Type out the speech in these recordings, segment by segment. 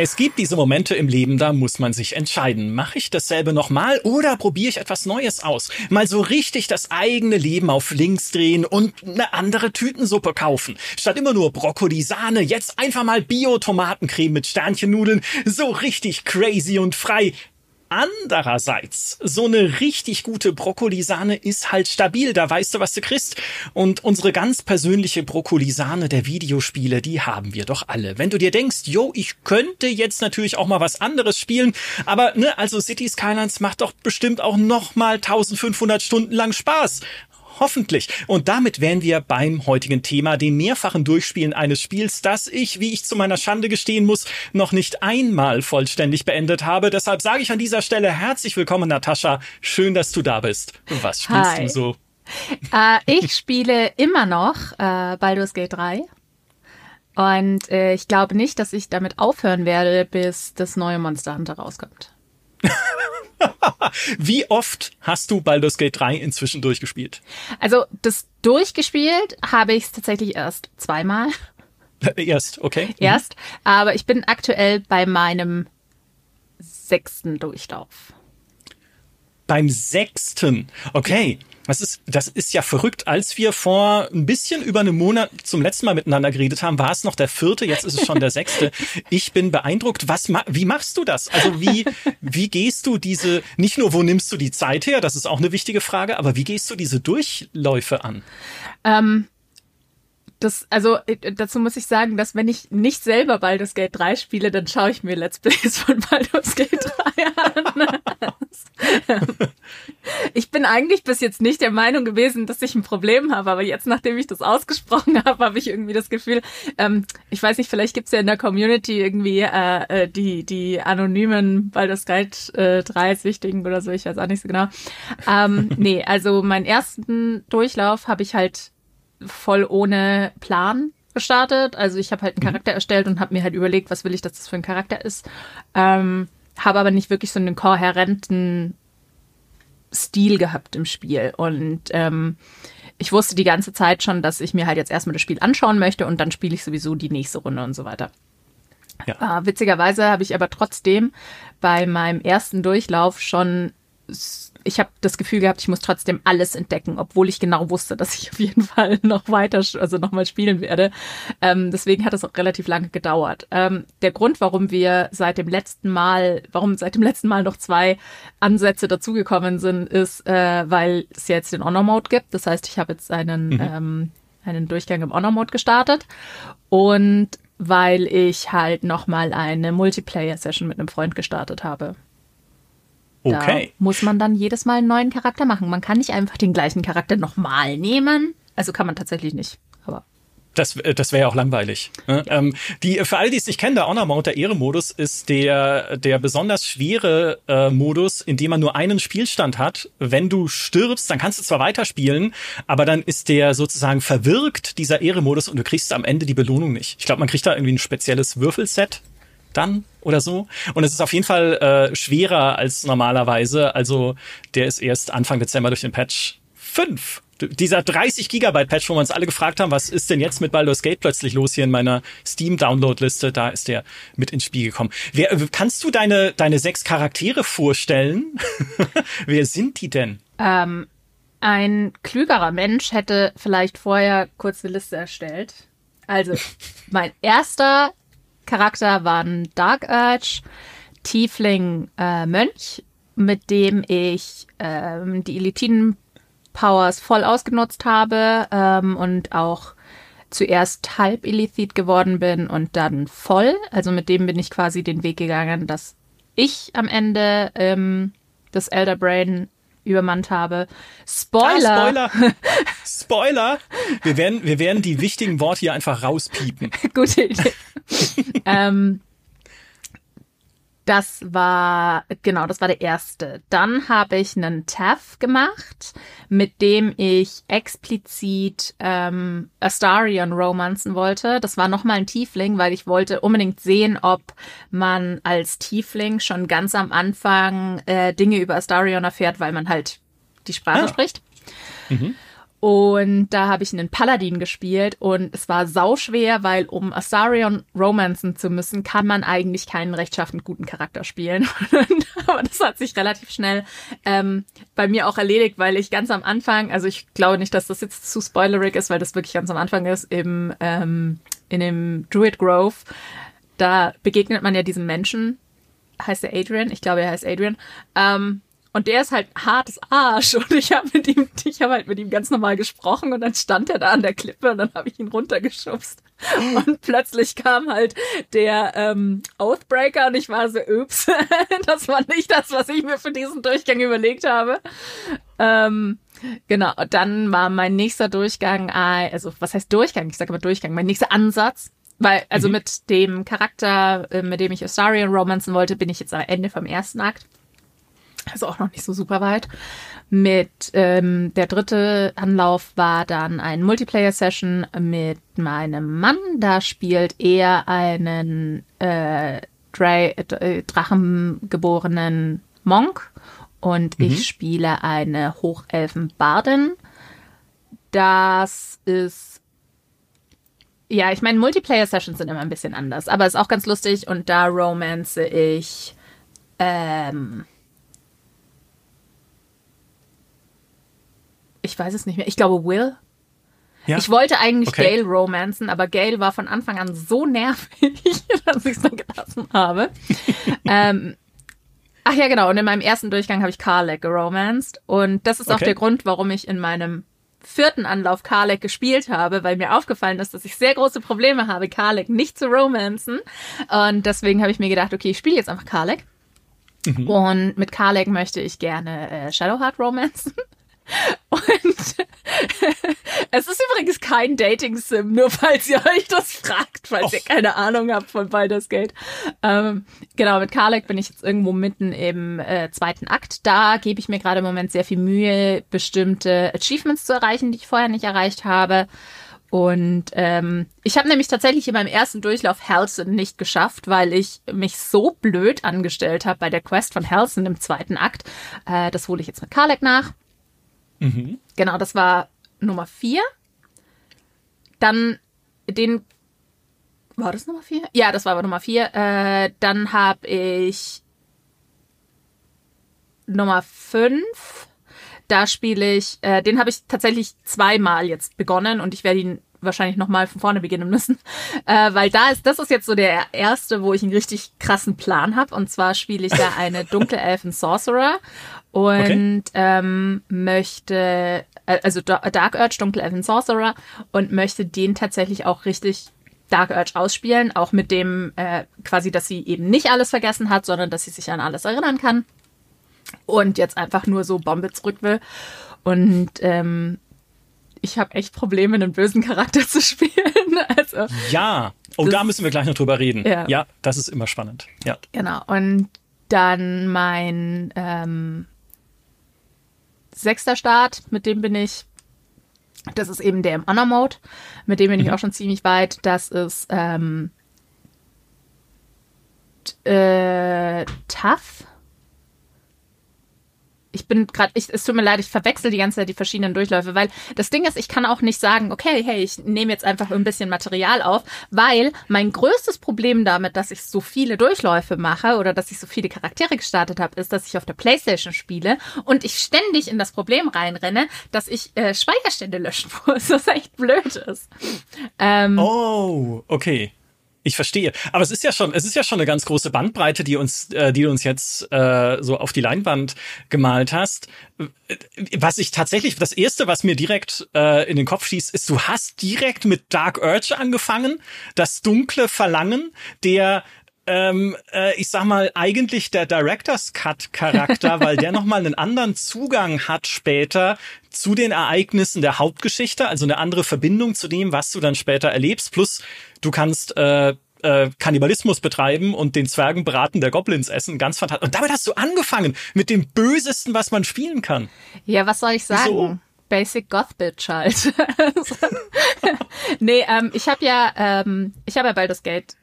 Es gibt diese Momente im Leben, da muss man sich entscheiden. Mache ich dasselbe nochmal oder probiere ich etwas Neues aus? Mal so richtig das eigene Leben auf links drehen und eine andere Tütensuppe kaufen. Statt immer nur Brokkoli, Sahne, jetzt einfach mal Bio-Tomatencreme mit Sternchennudeln. So richtig crazy und frei. Andererseits, so eine richtig gute Brokkolisahne ist halt stabil, da weißt du, was du kriegst. Und unsere ganz persönliche Brokkolisahne der Videospiele, die haben wir doch alle. Wenn du dir denkst, yo, ich könnte jetzt natürlich auch mal was anderes spielen, aber ne, also City Skylines macht doch bestimmt auch noch mal 1500 Stunden lang Spaß. Hoffentlich. Und damit wären wir beim heutigen Thema, dem mehrfachen Durchspielen eines Spiels, das ich, wie ich zu meiner Schande gestehen muss, noch nicht einmal vollständig beendet habe. Deshalb sage ich an dieser Stelle herzlich willkommen, Natascha. Schön, dass du da bist. Was spielst Hi. du so? Äh, ich spiele immer noch äh, Baldur's Gate 3. Und äh, ich glaube nicht, dass ich damit aufhören werde, bis das neue Monster Hunter rauskommt. Wie oft hast du Baldur's Gate 3 inzwischen durchgespielt? Also das durchgespielt habe ich es tatsächlich erst zweimal. Erst, okay. Mhm. Erst, aber ich bin aktuell bei meinem sechsten Durchlauf. Beim sechsten, okay. Das ist, das ist ja verrückt. Als wir vor ein bisschen über einem Monat zum letzten Mal miteinander geredet haben, war es noch der vierte, jetzt ist es schon der sechste. Ich bin beeindruckt. Was, wie machst du das? Also wie, wie gehst du diese, nicht nur wo nimmst du die Zeit her, das ist auch eine wichtige Frage, aber wie gehst du diese Durchläufe an? Ähm das, also äh, dazu muss ich sagen, dass wenn ich nicht selber Baldur's Gate 3 spiele, dann schaue ich mir Let's Plays von Baldur's Gate 3 an. ich bin eigentlich bis jetzt nicht der Meinung gewesen, dass ich ein Problem habe, aber jetzt, nachdem ich das ausgesprochen habe, habe ich irgendwie das Gefühl, ähm, ich weiß nicht, vielleicht gibt's ja in der Community irgendwie äh, äh, die, die anonymen Baldur's Gate äh, 3 Süchtigen oder so, ich weiß auch nicht so genau. Ähm, nee, also meinen ersten Durchlauf habe ich halt voll ohne Plan gestartet. Also ich habe halt einen mhm. Charakter mhm. erstellt und habe mir halt überlegt, was will ich, dass das für ein Charakter ist. Ähm, habe aber nicht wirklich so einen kohärenten Stil gehabt im Spiel. Und ähm, ich wusste die ganze Zeit schon, dass ich mir halt jetzt erstmal das Spiel anschauen möchte und dann spiele ich sowieso die nächste Runde und so weiter. Ja. Äh, witzigerweise habe ich aber trotzdem bei meinem ersten Durchlauf schon ich habe das Gefühl gehabt, ich muss trotzdem alles entdecken, obwohl ich genau wusste, dass ich auf jeden Fall noch weiter, also nochmal spielen werde. Ähm, deswegen hat es auch relativ lange gedauert. Ähm, der Grund, warum wir seit dem letzten Mal, warum seit dem letzten Mal noch zwei Ansätze dazugekommen sind, ist, äh, weil es jetzt den Honor-Mode gibt. Das heißt, ich habe jetzt einen, mhm. ähm, einen Durchgang im Honor-Mode gestartet und weil ich halt nochmal eine Multiplayer-Session mit einem Freund gestartet habe. Okay. Da muss man dann jedes Mal einen neuen Charakter machen. Man kann nicht einfach den gleichen Charakter nochmal nehmen. Also kann man tatsächlich nicht. Aber das, äh, das wäre ja auch langweilig. Ne? Ja. Ähm, die, für alle, die es nicht kennen, der Honor Mount, der Ehre-Modus, ist der, der besonders schwere äh, Modus, in dem man nur einen Spielstand hat. Wenn du stirbst, dann kannst du zwar weiterspielen, aber dann ist der sozusagen verwirkt, dieser Ehre-Modus, und du kriegst am Ende die Belohnung nicht. Ich glaube, man kriegt da irgendwie ein spezielles Würfelset dann oder so. Und es ist auf jeden Fall äh, schwerer als normalerweise. Also der ist erst Anfang Dezember durch den Patch 5 dieser 30 Gigabyte Patch, wo wir uns alle gefragt haben, was ist denn jetzt mit Baldur's Gate plötzlich los hier in meiner Steam Download Liste, da ist der mit ins Spiel gekommen. Wer, kannst du deine, deine sechs Charaktere vorstellen? Wer sind die denn? Ähm, ein klügerer Mensch hätte vielleicht vorher kurz eine Liste erstellt. Also, mein erster Charakter war ein Dark Urge, Tiefling äh, Mönch, mit dem ich ähm, die Elitinen Powers voll ausgenutzt habe ähm, und auch zuerst halb Elithid geworden bin und dann voll. Also mit dem bin ich quasi den Weg gegangen, dass ich am Ende ähm, das Elder Brain übermannt habe. Spoiler! Ah, Spoiler! Spoiler! Wir werden, wir werden die wichtigen Worte hier einfach rauspiepen. Gute Idee. ähm, das war, genau, das war der erste. Dann habe ich einen TAF gemacht, mit dem ich explizit ähm, Astarion romanzen wollte. Das war nochmal ein Tiefling, weil ich wollte unbedingt sehen, ob man als Tiefling schon ganz am Anfang äh, Dinge über Astarion erfährt, weil man halt die Sprache ah. spricht. Mhm. Und da habe ich einen Paladin gespielt und es war sauschwer, weil um Asarion romanzen zu müssen, kann man eigentlich keinen rechtschaffend guten Charakter spielen. Aber das hat sich relativ schnell ähm, bei mir auch erledigt, weil ich ganz am Anfang, also ich glaube nicht, dass das jetzt zu spoilerig ist, weil das wirklich ganz am Anfang ist, im, ähm, in dem Druid Grove, da begegnet man ja diesem Menschen, heißt er Adrian? Ich glaube, er heißt Adrian. Ähm, und der ist halt hartes Arsch. Und ich habe mit ihm, ich habe halt mit ihm ganz normal gesprochen und dann stand er da an der Klippe und dann habe ich ihn runtergeschubst. Und plötzlich kam halt der ähm, Oathbreaker und ich war so, ups, das war nicht das, was ich mir für diesen Durchgang überlegt habe. Ähm, genau, dann war mein nächster Durchgang, also was heißt Durchgang? Ich sage immer Durchgang, mein nächster Ansatz. Weil, also mhm. mit dem Charakter, äh, mit dem ich Ostarian romanzen wollte, bin ich jetzt am Ende vom ersten Akt also auch noch nicht so super weit. Mit ähm, der dritte Anlauf war dann ein Multiplayer-Session mit meinem Mann. Da spielt er einen äh, Dra äh, Drachengeborenen Monk und mhm. ich spiele eine Hochelfen-Bardin. Das ist ja, ich meine, Multiplayer-Sessions sind immer ein bisschen anders, aber ist auch ganz lustig und da romance ich ähm, ich weiß es nicht mehr. Ich glaube Will. Ja? Ich wollte eigentlich okay. Gail romanzen, aber Gail war von Anfang an so nervig, dass ich es dann gelassen habe. ähm, ach ja, genau. Und in meinem ersten Durchgang habe ich Karlek geromanced. Und das ist okay. auch der Grund, warum ich in meinem vierten Anlauf Karlek gespielt habe, weil mir aufgefallen ist, dass ich sehr große Probleme habe, Karlek nicht zu romanzen. Und deswegen habe ich mir gedacht, okay, ich spiele jetzt einfach Karlek. Mhm. Und mit Karlek möchte ich gerne äh, Shadowheart romanzen. Und es ist übrigens kein Dating-Sim, nur falls ihr euch das fragt, falls oh. ihr keine Ahnung habt von Baldur's Gate. Ähm, genau, mit Karlek bin ich jetzt irgendwo mitten im äh, zweiten Akt. Da gebe ich mir gerade im Moment sehr viel Mühe, bestimmte Achievements zu erreichen, die ich vorher nicht erreicht habe. Und ähm, ich habe nämlich tatsächlich in meinem ersten Durchlauf Halson nicht geschafft, weil ich mich so blöd angestellt habe bei der Quest von Halson im zweiten Akt. Äh, das hole ich jetzt mit Karlek nach. Mhm. Genau, das war Nummer vier. Dann den. War das Nummer vier? Ja, das war aber Nummer vier. Äh, dann habe ich Nummer fünf. Da spiele ich, äh, den habe ich tatsächlich zweimal jetzt begonnen und ich werde ihn wahrscheinlich nochmal von vorne beginnen müssen, äh, weil da ist, das ist jetzt so der erste, wo ich einen richtig krassen Plan habe. Und zwar spiele ich da eine dunkle Elfen Sorcerer und okay. ähm, möchte, äh, also Dark Urge, dunkle Elfen Sorcerer und möchte den tatsächlich auch richtig Dark Urge ausspielen, auch mit dem äh, quasi, dass sie eben nicht alles vergessen hat, sondern dass sie sich an alles erinnern kann und jetzt einfach nur so Bombe zurück will. Und ähm, ich habe echt Probleme, einen bösen Charakter zu spielen. Also, ja, oh, da müssen wir gleich noch drüber reden. Ja. ja, das ist immer spannend. Ja. Genau. Und dann mein ähm, sechster Start, mit dem bin ich, das ist eben der im Honor Mode, mit dem bin mhm. ich auch schon ziemlich weit. Das ist ähm, äh, tough ich bin gerade, es tut mir leid, ich verwechsel die ganze Zeit die verschiedenen Durchläufe, weil das Ding ist, ich kann auch nicht sagen, okay, hey, ich nehme jetzt einfach ein bisschen Material auf, weil mein größtes Problem damit, dass ich so viele Durchläufe mache oder dass ich so viele Charaktere gestartet habe, ist, dass ich auf der Playstation spiele und ich ständig in das Problem reinrenne, dass ich äh, Speicherstände löschen muss, was echt blöd ist. Ähm, oh, okay. Ich verstehe. Aber es ist ja schon, es ist ja schon eine ganz große Bandbreite, die uns, äh, die du uns jetzt äh, so auf die Leinwand gemalt hast. Was ich tatsächlich, das erste, was mir direkt äh, in den Kopf schießt, ist, du hast direkt mit Dark Urge angefangen, das dunkle Verlangen, der ähm, äh, ich sag mal, eigentlich der Director's Cut Charakter, weil der nochmal einen anderen Zugang hat später zu den Ereignissen der Hauptgeschichte, also eine andere Verbindung zu dem, was du dann später erlebst. Plus, du kannst äh, äh, Kannibalismus betreiben und den Zwergen beraten der Goblins essen. Ganz fantastisch. Und damit hast du angefangen mit dem Bösesten, was man spielen kann. Ja, was soll ich sagen? So. Basic Goth Bitch halt. nee, ähm, ich habe ja, ähm, ich habe ja Baldur's Gate.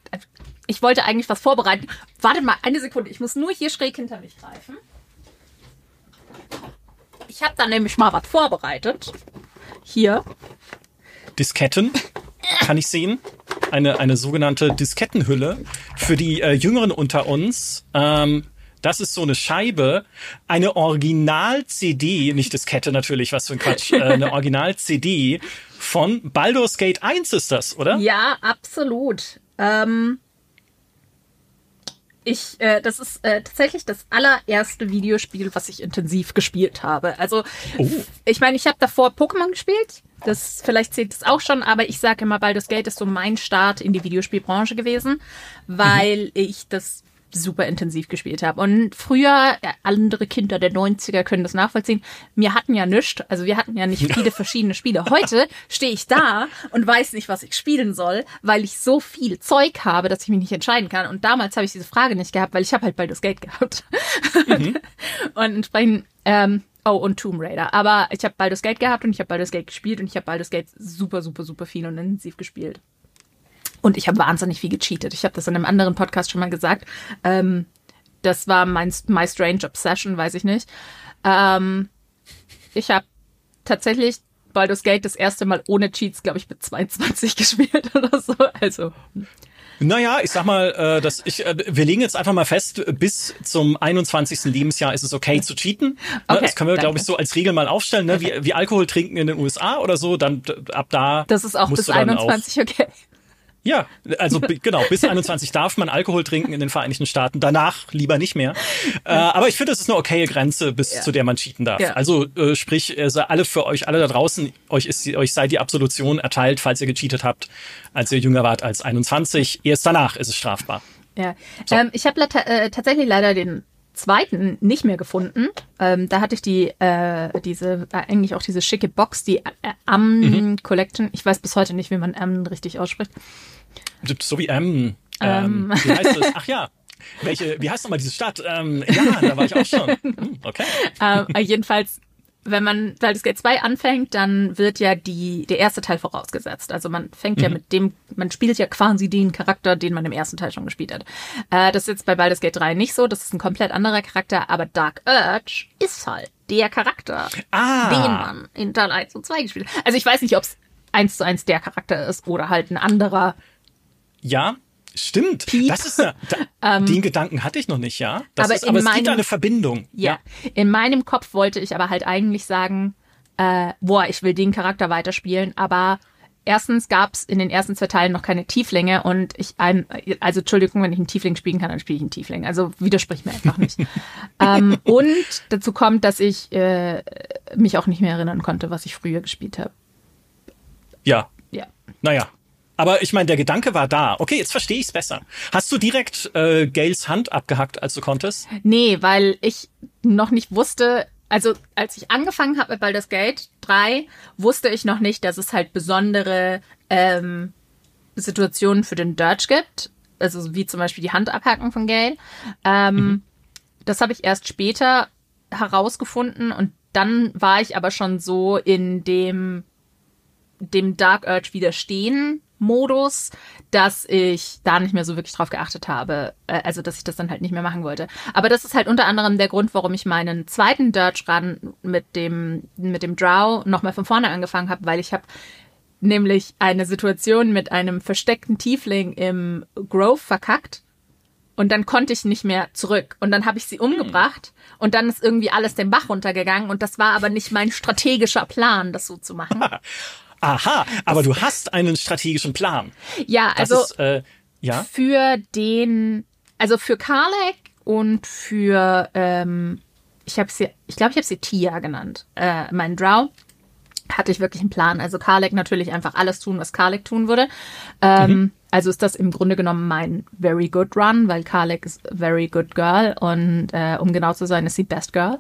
Ich wollte eigentlich was vorbereiten. Warte mal, eine Sekunde. Ich muss nur hier schräg hinter mich greifen. Ich habe da nämlich mal was vorbereitet. Hier. Disketten kann ich sehen. Eine, eine sogenannte Diskettenhülle. Für die äh, Jüngeren unter uns, ähm, das ist so eine Scheibe, eine Original-CD, nicht Diskette natürlich, was für ein Quatsch, äh, eine Original-CD von Baldur's Gate 1 ist das, oder? Ja, absolut. Ähm, ich, äh, das ist äh, tatsächlich das allererste Videospiel, was ich intensiv gespielt habe. Also, Oh. ich meine, ich habe davor Pokémon gespielt. Das vielleicht zählt es auch schon, aber ich sage immer, Baldur's Gate ist so mein Start in die Videospielbranche gewesen, weil ich das super intensiv gespielt habe. Und früher, andere Kinder der 90er können das nachvollziehen, mir hatten ja nichts, also wir hatten ja nicht viele verschiedene Spiele. Heute stehe ich da und weiß nicht, was ich spielen soll, weil ich so viel Zeug habe, dass ich mich nicht entscheiden kann. Und damals habe ich diese Frage nicht gehabt, weil ich habe halt Baldur's Gate gehabt. und entsprechend, ähm, oh, und Tomb Raider. Aber ich habe Baldur's Gate gehabt und ich habe Baldur's Gate gespielt und ich habe Baldur's Gate super, super, super viel und intensiv gespielt. Und ich habe wahnsinnig viel gecheatet. Ich habe das in einem anderen Podcast schon mal gesagt. Ähm, das war mein My Strange Obsession, weiß ich nicht. Ähm, ich habe tatsächlich Baldur's Gate das erste Mal ohne Cheats, glaube ich, mit 22 gespielt oder so. Also Naja, ich sag mal, äh, das, ich, äh, wir legen jetzt einfach mal fest, bis zum 21. Lebensjahr ist es okay zu cheaten. Ne? Okay, das können wir, glaube ich, so als Regel mal aufstellen, ne? wie, wie Alkohol trinken in den USA oder so. Dann ab da. das ist auch bis du dann 21 okay. Ja, also genau, bis 21 darf man Alkohol trinken in den Vereinigten Staaten, danach lieber nicht mehr. Äh, aber ich finde, das ist eine okaye Grenze, bis Ja. zu der man cheaten darf. Ja. Also äh, sprich, also alle für euch, alle da draußen, euch ist euch sei die Absolution erteilt, falls ihr gecheatet habt, als ihr jünger wart als 21. Erst danach ist es strafbar. Ja. Ähm, ich habe äh, tatsächlich leider den zweiten nicht mehr gefunden. Ähm, da hatte ich die, äh, diese, äh, eigentlich auch diese schicke Box, die äh, Am Mhm. Collection. Ich weiß bis heute nicht, wie man Am richtig ausspricht. So wie ähm, ähm, wie heißt es? Ach ja. Welche, wie heißt nochmal diese Stadt? Ähm, ja, da war ich auch schon. Hm, Okay. äh, jedenfalls, wenn man Baldur's Gate 2 anfängt, dann wird ja die, der erste Teil vorausgesetzt. Also man fängt ja mit dem, man spielt ja quasi den Charakter, den man im ersten Teil schon gespielt hat. Äh, das ist jetzt bei Baldur's Gate 3 nicht so, das ist ein komplett anderer Charakter, aber Dark Urge ist halt der Charakter, Ah. den man in Teil 1 und 2 gespielt hat. Also ich weiß nicht, ob es eins zu eins der Charakter ist oder halt ein anderer. Ja, stimmt. Piep. Das ist ja, da, den Gedanken hatte ich noch nicht, ja. Das aber ist, aber es gibt meinem- eine Verbindung. Ja. In meinem Kopf wollte ich aber halt eigentlich sagen, äh, boah, ich will den Charakter weiterspielen, aber erstens gab es in den ersten zwei Teilen noch keine Tieflinge und ich ein, also Entschuldigung, wenn ich einen Tiefling spielen kann, dann spiele ich einen Tiefling. Also widersprich mir einfach nicht. ähm, und dazu kommt, dass ich äh, mich auch nicht mehr erinnern konnte, was ich früher gespielt habe. Ja. Ja. Naja. Aber ich meine, der Gedanke war da. Okay, jetzt verstehe ich es besser. Hast du direkt äh, Gails Hand abgehackt, als du konntest? Nee, weil ich noch nicht wusste, also als ich angefangen habe mit Baldur's Gate 3, wusste ich noch nicht, dass es halt besondere ähm, Situationen für den Dirge gibt. Also wie zum Beispiel die Hand abhacken von Gale. Ähm, Das habe ich erst später herausgefunden und dann war ich aber schon so in dem, dem Dark Urge widerstehen Modus, dass ich da nicht mehr so wirklich drauf geachtet habe, äh, also dass ich das dann halt nicht mehr machen wollte. Aber das ist halt unter anderem der Grund, warum ich meinen zweiten Dirge Run mit dem mit dem Drow nochmal von vorne angefangen habe, weil ich habe nämlich eine Situation mit einem versteckten Tiefling im Grove verkackt und dann konnte ich nicht mehr zurück und dann habe ich sie umgebracht und dann ist irgendwie alles den Bach runtergegangen und das war aber nicht mein strategischer Plan, das so zu machen. Aha, aber du hast einen strategischen Plan. Ja, Das also ist, äh, ja. für den, also für Karlek und für, ähm, ich habe sie, ich glaube, ich habe sie Tia genannt, äh, mein Drow, hatte ich wirklich einen Plan. Also Karlek natürlich einfach alles tun, was Karlek tun würde. Ähm, Also ist das im Grunde genommen mein Very Good Run, weil Karlek ist Very Good Girl und äh, um genau zu sein, ist sie Best Girl.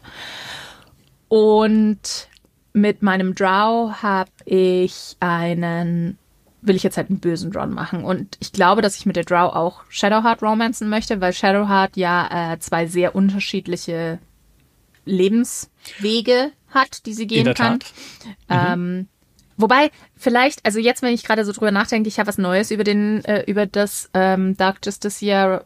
Und mit meinem Drow habe ich einen, will ich jetzt halt einen bösen Drow machen. Und ich glaube, dass ich mit der Drow auch Shadowheart romanzen möchte, weil Shadowheart ja äh, zwei sehr unterschiedliche Lebenswege hat, die sie gehen kann. Ähm, wobei, vielleicht, also jetzt, wenn ich gerade so drüber nachdenke, ich habe was Neues über den, äh, über das ähm, Dark Justice hier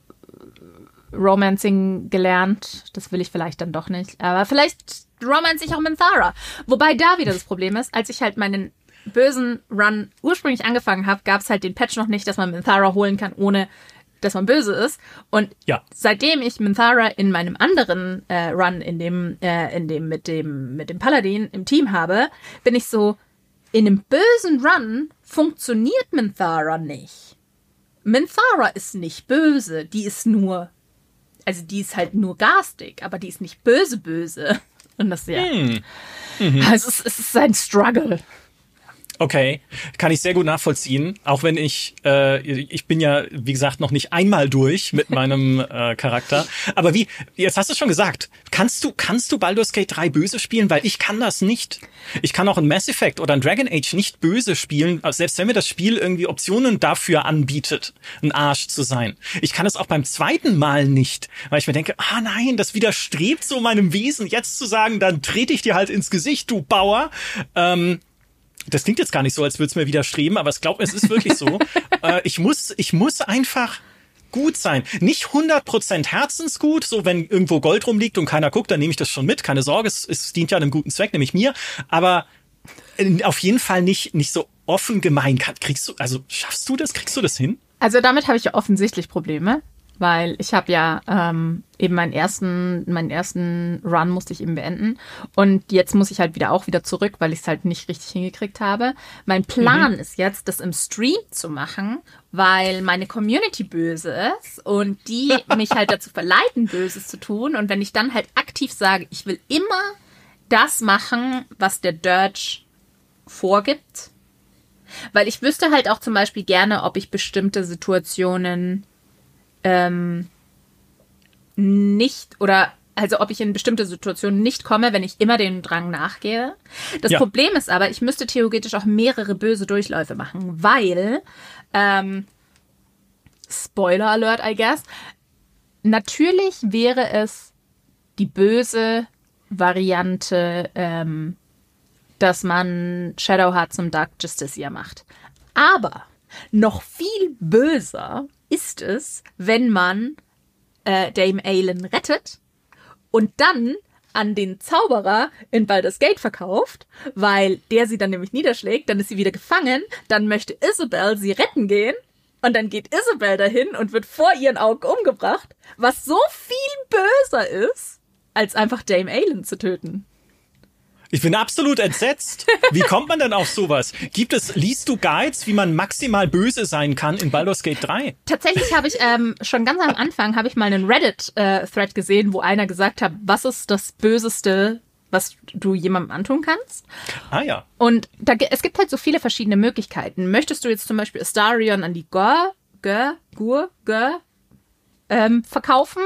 Romancing gelernt. Das will ich vielleicht dann doch nicht. Aber vielleicht romance ich auch mit Thara. Wobei da wieder das Problem ist, als ich halt meinen bösen Run ursprünglich angefangen habe, gab es halt den Patch noch nicht, dass man Minthara holen kann, ohne dass man böse ist. Und Ja. seitdem ich Minthara in meinem anderen äh, Run, in dem, äh, in dem mit dem mit dem Paladin im Team habe, bin ich so in einem bösen Run funktioniert Minthara nicht. Minthara ist nicht böse, die ist nur also die ist halt nur garstig, aber die ist nicht böse böse. Und das ja. Es, ist, es ist ein Struggle. Okay, kann ich sehr gut nachvollziehen. Auch wenn ich, äh, ich bin ja, wie gesagt, noch nicht einmal durch mit meinem äh, Charakter. Aber wie, jetzt hast du schon gesagt, kannst du, kannst du Baldur's Gate 3 böse spielen? Weil ich kann das nicht. Ich kann auch in Mass Effect oder in Dragon Age nicht böse spielen, selbst wenn mir das Spiel irgendwie Optionen dafür anbietet, ein Arsch zu sein. Ich kann es auch beim zweiten Mal nicht, weil ich mir denke, ah nein, das widerstrebt so meinem Wesen, jetzt zu sagen, dann trete ich dir halt ins Gesicht, du Bauer. Ähm, das klingt jetzt gar nicht so, als würde es mir widerstreben, aber ich glaube, es ist wirklich so. äh, ich muss, ich muss einfach gut sein. Nicht 100% herzensgut, so wenn irgendwo Gold rumliegt und keiner guckt, dann nehme ich das schon mit. Keine Sorge, es, es dient ja einem guten Zweck, nämlich mir. Aber äh, auf jeden Fall nicht, nicht so offen gemein. Kriegst du, also schaffst du das? Kriegst du das hin? Also damit habe ich ja offensichtlich Probleme, weil ich habe ja ähm, eben meinen ersten, meinen ersten Run musste ich eben beenden. Und jetzt muss ich halt wieder auch wieder zurück, weil ich es halt nicht richtig hingekriegt habe. Mein Plan ist jetzt, das im Stream zu machen, weil meine Community böse ist und die mich halt dazu verleiten, Böses zu tun. Und wenn ich dann halt aktiv sage, ich will immer das machen, was der Dirge vorgibt, weil ich wüsste halt auch zum Beispiel gerne, ob ich bestimmte Situationen ähm, nicht oder also ob ich in bestimmte Situationen nicht komme, wenn ich immer dem Drang nachgehe. Das Ja. Problem ist aber, ich müsste theoretisch auch mehrere böse Durchläufe machen, weil ähm, Spoiler Alert, I guess. Natürlich wäre es die böse Variante, ähm, dass man Shadowheart zum Dark Justiciar macht. Aber noch viel böser ist es, wenn man äh, Dame Aelin rettet und dann an den Zauberer in Baldur's Gate verkauft, weil der sie dann nämlich niederschlägt, dann ist sie wieder gefangen, dann möchte Isabel sie retten gehen und dann geht Isabel dahin und wird vor ihren Augen umgebracht, was so viel böser ist, als einfach Dame Aelin zu töten. Ich bin absolut entsetzt. Wie kommt man denn auf sowas? Gibt es, liest du Guides, wie man maximal böse sein kann in Baldur's Gate 3? Tatsächlich habe ich ähm, schon ganz am Anfang habe ich mal einen Reddit-Thread gesehen, wo einer gesagt hat, was ist das Böseste, was du jemandem antun kannst? Ah ja. Und da, es gibt halt so viele verschiedene Möglichkeiten. Möchtest du jetzt zum Beispiel Astarion an die Gör, Gör, Gur, Gör ähm, verkaufen?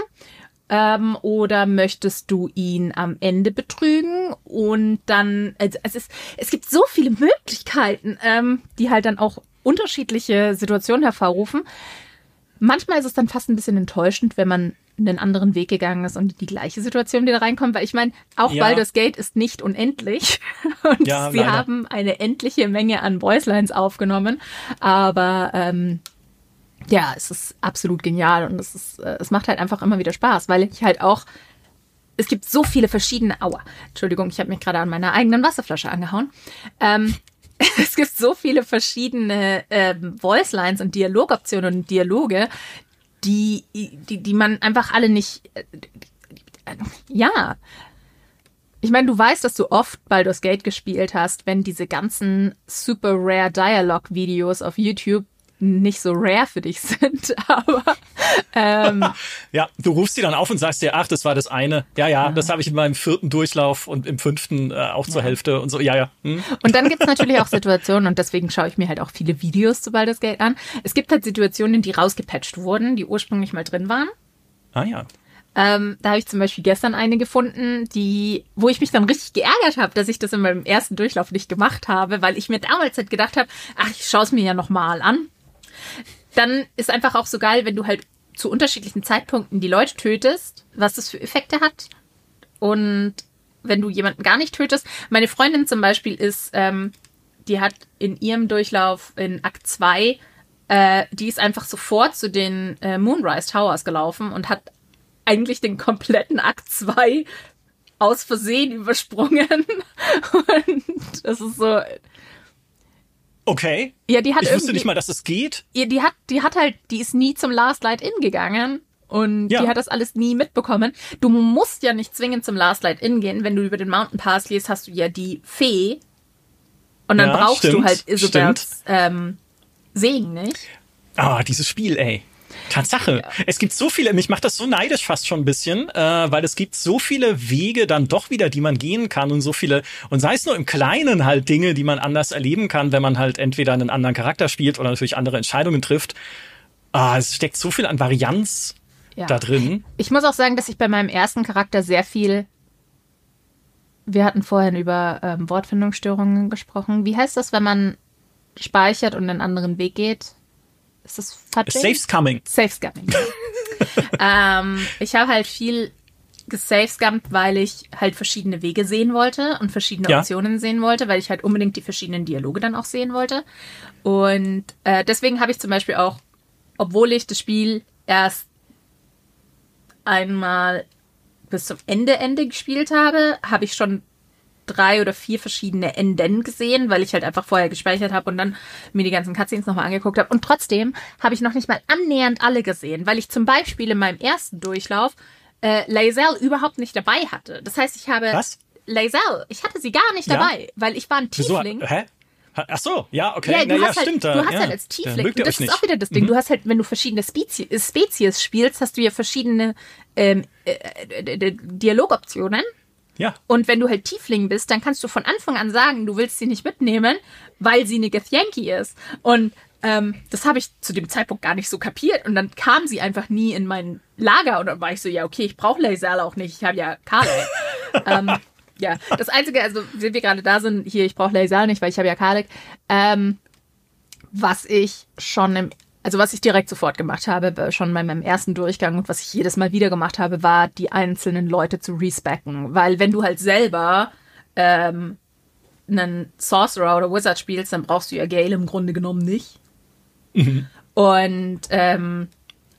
Ähm, oder möchtest du ihn am Ende betrügen und dann, also es ist, es gibt so viele Möglichkeiten, ähm, die halt dann auch unterschiedliche Situationen hervorrufen. Manchmal ist es dann fast ein bisschen enttäuschend, wenn man einen anderen Weg gegangen ist und die gleiche Situation wieder reinkommt, weil ich meine, auch Ja. Baldur's Gate ist nicht unendlich und Ja, sie leider. haben eine endliche Menge an Voicelines aufgenommen, aber ähm, ja, es ist absolut genial und es ist, äh, es macht halt einfach immer wieder Spaß, weil ich halt auch es gibt so viele verschiedene. Aua, Entschuldigung, ich habe mich gerade an meiner eigenen Wasserflasche angehauen. Ähm, es gibt so viele verschiedene ähm, Voicelines und Dialogoptionen und Dialoge, die, die, die man einfach alle nicht. Äh, äh, ja. Ich meine, du weißt, dass du oft Baldur's Gate gespielt hast, wenn diese ganzen super rare Dialog-Videos auf YouTube nicht so rare für dich sind, aber ähm, Ja, du rufst sie dann auf und sagst dir, ach, das war das eine. Ja, ja, das habe ich in meinem vierten Durchlauf und im fünften äh, auch zur Hälfte und so. Ja, ja. Hm? Und dann gibt's natürlich auch Situationen, und deswegen schaue ich mir halt auch viele Videos zu Baldur's Gate an. Es gibt halt Situationen, die rausgepatcht wurden, die ursprünglich mal drin waren. Ah ja. Ähm, da habe ich zum Beispiel gestern eine gefunden, die, wo ich mich dann richtig geärgert habe, dass ich das in meinem ersten Durchlauf nicht gemacht habe, weil ich mir damals halt gedacht habe, ach, ich schaue es mir ja nochmal an. Dann ist einfach auch so geil, wenn du halt zu unterschiedlichen Zeitpunkten die Leute tötest, was das für Effekte hat. Und wenn du jemanden gar nicht tötest. Meine Freundin zum Beispiel ist, ähm, die hat in ihrem Durchlauf in Akt 2, äh, die ist einfach sofort zu den äh, Moonrise Towers gelaufen und hat eigentlich den kompletten Akt 2 aus Versehen übersprungen. Und das ist so. Okay. Ja, die hat Ich wusste nicht mal, dass es geht. Ja, die hat, die hat halt, die ist nie zum Last Light Inn gegangen. Und Ja. die hat das alles nie mitbekommen. Du musst ja nicht zwingend zum Last Light Inn gehen. Wenn du über den Mountain Pass liest, hast du ja die Fee. Und dann Ja, brauchst du stimmt, halt Isabels ähm, Segen, nicht? Ah, dieses Spiel, ey. Tatsache. Es gibt so viele, mich macht das so neidisch fast schon ein bisschen, äh, weil es gibt so viele Wege dann doch wieder, die man gehen kann und so viele, und sei es nur im Kleinen halt Dinge, die man anders erleben kann, wenn man halt entweder einen anderen Charakter spielt oder natürlich andere Entscheidungen trifft. Ah, es steckt so viel an Varianz Ja. da drin. Ich muss auch sagen, dass ich bei meinem ersten Charakter sehr viel. Wir hatten vorhin über ähm, Wortfindungsstörungen gesprochen. Wie heißt das, wenn man speichert und einen anderen Weg geht? Ist das Fudging? Safe's coming. Safe Scamming. ähm, ich habe halt viel gesafescammt, weil ich halt verschiedene Wege sehen wollte und verschiedene Ja. Optionen sehen wollte, weil ich halt unbedingt die verschiedenen Dialoge dann auch sehen wollte. Und äh, deswegen habe ich zum Beispiel auch, obwohl ich das Spiel erst einmal bis zum Ende Ende gespielt habe, habe ich schon drei oder vier verschiedene Enden gesehen, weil ich halt einfach vorher gespeichert habe und dann mir die ganzen Cutscenes nochmal angeguckt habe. Und trotzdem habe ich noch nicht mal annähernd alle gesehen, weil ich zum Beispiel in meinem ersten Durchlauf äh, Lae'zel überhaupt nicht dabei hatte. Das heißt, ich habe Was? Lae'zel, ich hatte sie gar nicht Ja? dabei, weil ich war ein Wieso? Tiefling. Hä? Ach so, ja, okay. Ja, Na du ja, hast halt, stimmt. du hast ja. halt als Tiefling, ihr das ist nicht. Mhm. auch wieder das Ding, du hast halt, wenn du verschiedene Spezies, Spezies spielst, hast du ja verschiedene ähm, äh, äh, äh, Dialogoptionen. Ja. Und wenn du halt Tiefling bist, dann kannst du von Anfang an sagen, du willst sie nicht mitnehmen, weil sie eine Githyanki ist. Und ähm, das habe ich zu dem Zeitpunkt gar nicht so kapiert. Und dann kam sie einfach nie in mein Lager. Und dann war ich so, ja, okay, ich brauche Lae'zel auch nicht. Ich habe ja Kale. ähm, ja, das Einzige, also wenn wir gerade da sind, hier, ich brauche Lae'zel nicht, weil ich habe ja Kalek. Ähm, was ich schon im, also was ich direkt sofort gemacht habe, äh, schon bei meinem ersten Durchgang und was ich jedes Mal wieder gemacht habe, war, die einzelnen Leute zu respecken. Weil wenn du halt selber ähm, einen Sorcerer oder Wizard spielst, dann brauchst du ja Gale im Grunde genommen nicht. Und ähm,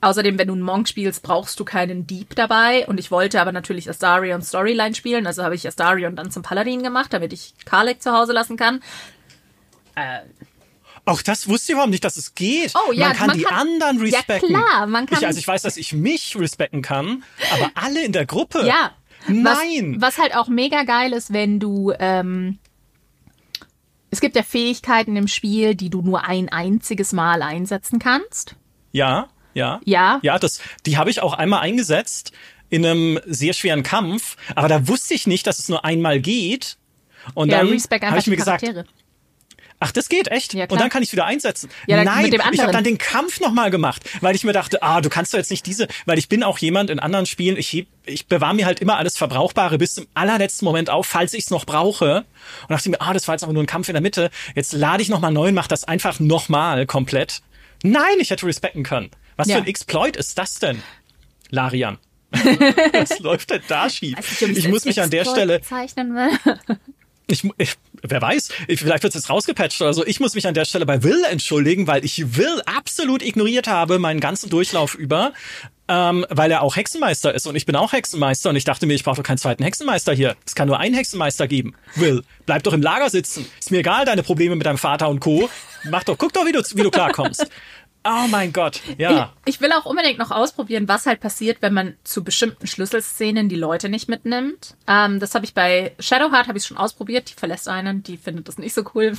außerdem, wenn du einen Monk spielst, brauchst du keinen Dieb dabei. Und ich wollte aber natürlich Astarion Storyline spielen, also habe ich Astarion dann zum Paladin gemacht, damit ich Karlek zu Hause lassen kann. Auch das wusste ich überhaupt nicht, dass es geht. Oh, ja, man kann man die kann- anderen Ja, respekten. klar, man kann- Ich, also ich weiß, dass ich mich respekten kann, aber alle in der Gruppe. Ja. Nein. Was, was halt auch mega geil ist, wenn du. Ähm, es gibt ja Fähigkeiten im Spiel, die du nur ein einziges Mal einsetzen kannst. Ja, ja. Ja. Ja, das, die habe ich auch einmal eingesetzt in einem sehr schweren Kampf, aber da wusste ich nicht, dass es nur einmal geht. Und Ja, dann habe ich mir gesagt, Charaktere. Ach, das geht echt? Ja, und dann kann ich wieder einsetzen. Ja, dann Nein, ich habe dann den Kampf nochmal gemacht, weil ich mir dachte, ah, du kannst doch jetzt nicht diese, weil ich bin auch jemand in anderen Spielen, ich, ich bewahre mir halt immer alles Verbrauchbare bis zum allerletzten Moment auf, falls ich es noch brauche. Und dachte mir, ah, das war jetzt aber nur ein Kampf in der Mitte. Jetzt lade ich nochmal neu und mach das einfach nochmal komplett. Nein, ich hätte respekten können. Was Ja. für ein Exploit ist das denn, Larian? Was läuft denn da schief? Ich als muss mich an der Stelle. ich, ich, wer weiß, ich, vielleicht wird es jetzt rausgepatcht oder so. Ich muss mich an der Stelle bei Will entschuldigen, weil ich Will absolut ignoriert habe, meinen ganzen Durchlauf über, ähm, weil er auch Hexenmeister ist und ich bin auch Hexenmeister und ich dachte mir, ich brauche doch keinen zweiten Hexenmeister hier. Es kann nur einen Hexenmeister geben. Will, bleib doch im Lager sitzen. Ist mir egal, deine Probleme mit deinem Vater und Co. Mach doch, guck doch, wie du, wie du klarkommst. Oh mein Gott, ja. Ich, ich will auch unbedingt noch ausprobieren, was halt passiert, wenn man zu bestimmten Schlüsselszenen die Leute nicht mitnimmt. Ähm, das habe ich bei Shadowheart habe ich schon ausprobiert. Die verlässt einen, die findet das nicht so cool.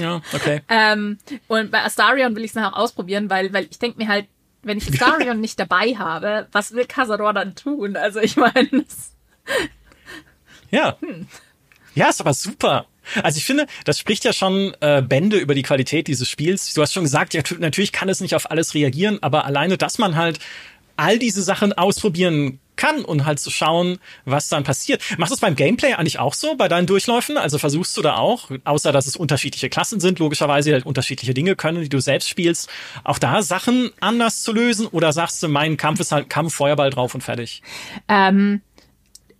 Ja, okay. Ähm, und bei Astarion will ich es nachher auch ausprobieren, weil, weil ich denke mir halt, wenn ich Astarion nicht dabei habe, was will Cazador dann tun? Also ich meine, Ja. Hm. Ja, ist aber super. Also ich finde, das spricht ja schon äh, Bände über die Qualität dieses Spiels. Du hast schon gesagt, ja, natürlich kann es nicht auf alles reagieren, aber alleine, dass man halt all diese Sachen ausprobieren kann und halt zu schauen, was dann passiert. Machst du es beim Gameplay eigentlich auch so, bei deinen Durchläufen? Also versuchst du da auch, außer dass es unterschiedliche Klassen sind, logischerweise halt unterschiedliche Dinge können, die du selbst spielst, auch da Sachen anders zu lösen? Oder sagst du, mein Kampf ist halt Kampf, Feuerball drauf und fertig? ähm,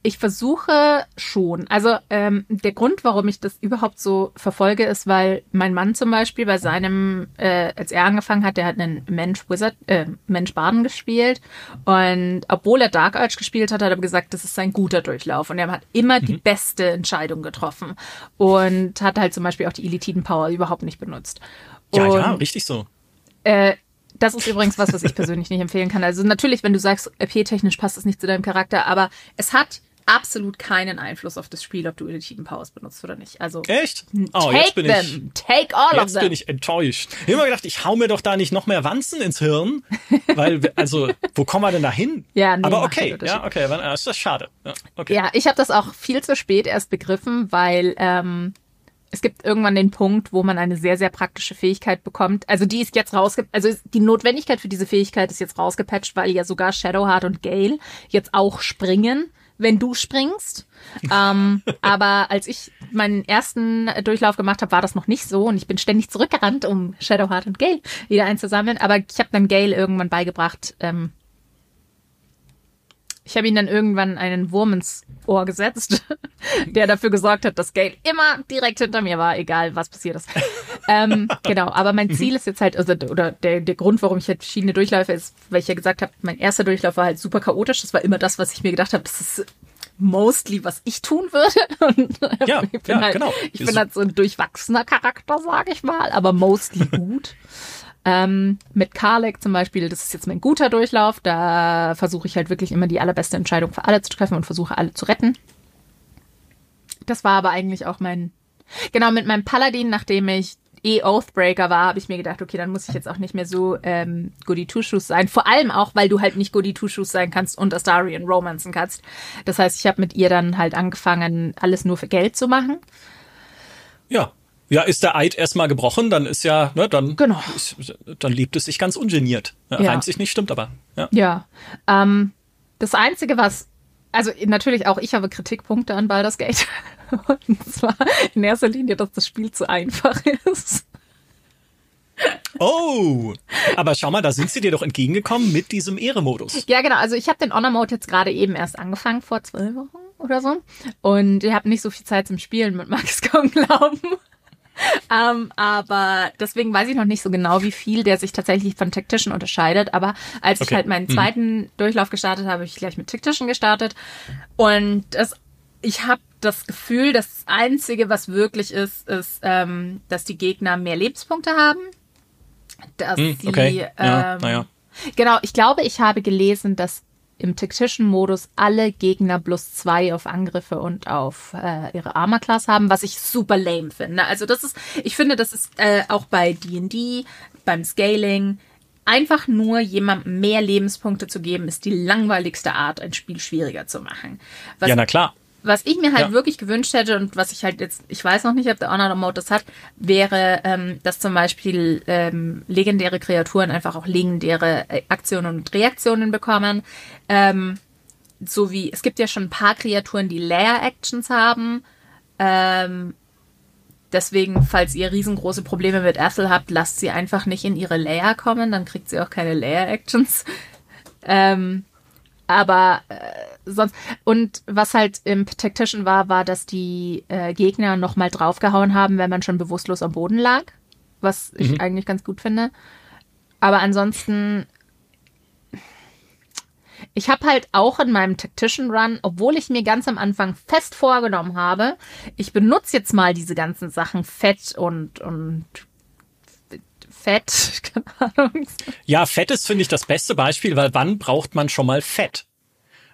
Ich versuche schon. Also ähm, der Grund, warum ich das überhaupt so verfolge, ist, weil mein Mann zum Beispiel bei seinem, äh, als er angefangen hat, der hat einen Mensch Wizard, äh, Mensch Baden gespielt und obwohl er Dark Age gespielt hat, hat er gesagt, das ist sein guter Durchlauf und er hat immer mhm. die beste Entscheidung getroffen und hat halt zum Beispiel auch die Elitiden Power überhaupt nicht benutzt. Ja, und, ja, richtig so. Äh, das ist übrigens was, was ich persönlich nicht empfehlen kann. Also natürlich, wenn du sagst, RP-technisch passt es nicht zu deinem Charakter, aber es hat absolut keinen Einfluss auf das Spiel, ob du Elitiden Powers benutzt oder nicht. Also echt? Oh, take jetzt bin them, ich, take all of them. Jetzt bin ich enttäuscht. Ich habe immer gedacht, ich hau mir doch da nicht noch mehr Wanzen ins Hirn, weil also wo kommen wir denn da hin? Ja, nee, aber okay, ja, okay, das ist schade. Ja, okay. ja ich habe das auch viel zu spät erst begriffen, weil ähm, es gibt irgendwann den Punkt, wo man eine sehr, sehr praktische Fähigkeit bekommt. Also die ist jetzt rausge... Also die Notwendigkeit für diese Fähigkeit ist jetzt rausgepatcht, weil ja sogar Shadowheart und Gale jetzt auch springen wenn du springst. ähm, aber als ich meinen ersten Durchlauf gemacht habe, war das noch nicht so und ich bin ständig zurückgerannt, um Shadowheart und Gale wieder einzusammeln. Aber ich habe dann Gale irgendwann beigebracht, ähm, ich habe ihm dann irgendwann einen Wurm ins Ohr gesetzt, der dafür gesorgt hat, dass Gale immer direkt hinter mir war, egal was passiert ist. ähm, genau, aber mein Ziel ist jetzt halt, also, oder der, der Grund, warum ich halt verschiedene Durchläufe ist, weil ich ja gesagt habe, mein erster Durchlauf war halt super chaotisch. Das war immer das, was ich mir gedacht habe, das ist mostly, was ich tun würde. Und ja, ich bin ja, halt, genau. Ich bin halt so ein durchwachsener Charakter, sage ich mal, aber mostly gut. Ähm, mit Karlek zum Beispiel, das ist jetzt mein guter Durchlauf. Da versuche ich halt wirklich immer die allerbeste Entscheidung für alle zu treffen und versuche alle zu retten. Das war aber eigentlich auch mein. Genau, mit meinem Paladin, nachdem ich eh Oathbreaker war, habe ich mir gedacht, okay, dann muss ich jetzt auch nicht mehr so ähm, Goody Two Shoes sein. Vor allem auch, weil du halt nicht Goody Two Shoes sein kannst und Astarian romanzen kannst. Das heißt, ich habe mit ihr dann halt angefangen, alles nur für Geld zu machen. Ja, ja, ist der Eid erstmal gebrochen, dann ist ja, ne, dann, genau. ist, dann liebt es sich ganz ungeniert. Ja, ja. Reimt sich nicht, stimmt aber. Ja. ja. Ähm, das Einzige, was, also natürlich auch ich habe Kritikpunkte an Baldur's Gate. Und zwar in erster Linie, dass das Spiel zu einfach ist. Oh, aber schau mal, da sind sie dir doch entgegengekommen mit diesem Ehre-Modus. Ja, genau. Also ich habe den Honor-Mode jetzt gerade eben erst angefangen, vor zwölf Wochen oder so. Und ihr habt nicht so viel Zeit zum Spielen, man mag es kaum glauben ähm, aber deswegen weiß ich noch nicht so genau, wie viel der sich tatsächlich von Tactician unterscheidet. Aber als okay. ich halt meinen hm. zweiten hm. Durchlauf gestartet habe, habe ich gleich mit Tactician gestartet. Und das, ich habe das Gefühl, das Einzige, was wirklich ist, ist, ähm, dass die Gegner mehr Lebenspunkte haben. Dass hm, okay. sie, ähm, ja, Genau, ich glaube, ich habe gelesen, dass im Tactician-Modus alle Gegner plus zwei auf Angriffe und auf äh, ihre Armor-Class haben, was ich super lame finde. Also das ist, ich finde, das ist äh, auch bei D&D, beim Scaling, einfach nur jemandem mehr Lebenspunkte zu geben, ist die langweiligste Art, ein Spiel schwieriger zu machen. Was, ja, na klar. Was ich mir halt ja. wirklich gewünscht hätte und was ich halt jetzt, ich weiß noch nicht, ob der Honor Mode das hat, wäre, ähm, dass zum Beispiel ähm, legendäre Kreaturen einfach auch legendäre äh, Aktionen und Reaktionen bekommen. Ähm, so wie, es gibt ja schon ein paar Kreaturen, die Layer-Actions haben. Ähm, deswegen, falls ihr riesengroße Probleme mit Ethel habt, lasst sie einfach nicht in ihre Layer kommen, dann kriegt sie auch keine Layer-Actions. Ähm, aber äh, sonst und was halt im Tactician war, war, dass die äh, Gegner noch mal draufgehauen haben, wenn man schon bewusstlos am Boden lag, was ich mhm. eigentlich ganz gut finde. Aber ansonsten ich habe halt auch in meinem Tactician Run, obwohl ich mir ganz am Anfang fest vorgenommen habe, ich benutze jetzt mal diese ganzen Sachen Fett und und Fett, keine Ahnung. Ja, Fett ist, finde ich, das beste Beispiel, weil wann braucht man schon mal Fett?